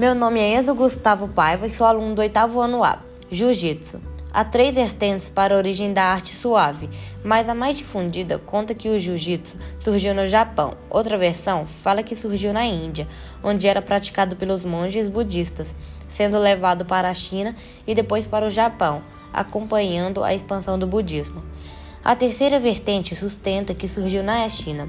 Meu nome é Enzo Gustavo Paiva e sou aluno do oitavo ano A, Jiu-Jitsu. Há três vertentes para a origem da arte suave, mas a mais difundida conta que o jiu-jitsu surgiu no Japão. Outra versão fala que surgiu na Índia, onde era praticado pelos monges budistas, sendo levado para a China e depois para o Japão, acompanhando a expansão do budismo. A terceira vertente sustenta que surgiu na China.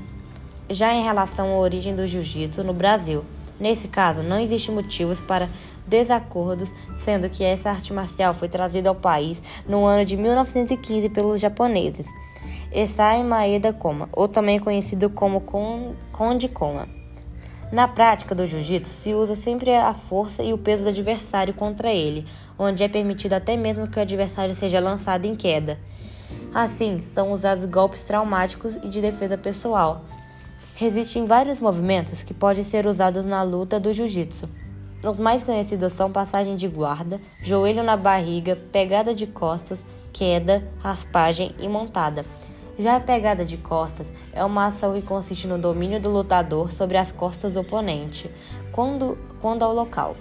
Já em relação à origem do jiu-jitsu no Brasil, Nesse caso, não existe motivos para desacordos, sendo que essa arte marcial foi trazida ao país no ano de 1915 pelos japoneses. Esai Maeda Koma, ou também conhecido como Konde Koma. Na prática do jiu-jitsu, se usa sempre a força e o peso do adversário contra ele, onde é permitido até mesmo que o adversário seja lançado em queda. Assim, são usados golpes traumáticos e de defesa pessoal, Existem vários movimentos que podem ser usados na luta do jiu-jitsu. Os mais conhecidos são passagem de guarda, joelho na barriga, pegada de costas, queda, raspagem e montada. Já a pegada de costas é uma ação que consiste no domínio do lutador sobre as costas do oponente, quando, quando ao local.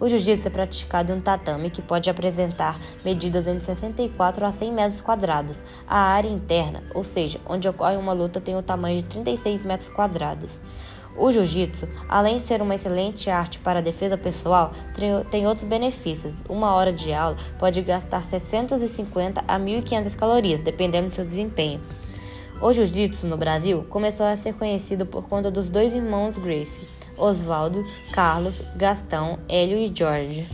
O jiu-jitsu é praticado em um tatame que pode apresentar medidas entre 64 a 100 metros quadrados. A área interna, ou seja, onde ocorre uma luta, tem o tamanho de 36 metros quadrados. O jiu-jitsu, além de ser uma excelente arte para defesa pessoal, tem outros benefícios. Uma hora de aula pode gastar 750 a 1.500 calorias, dependendo do seu desempenho. O jiu-jitsu no Brasil começou a ser conhecido por conta dos dois irmãos Gracie. Oswaldo, Carlos, Gastão, Hélio e Jorge.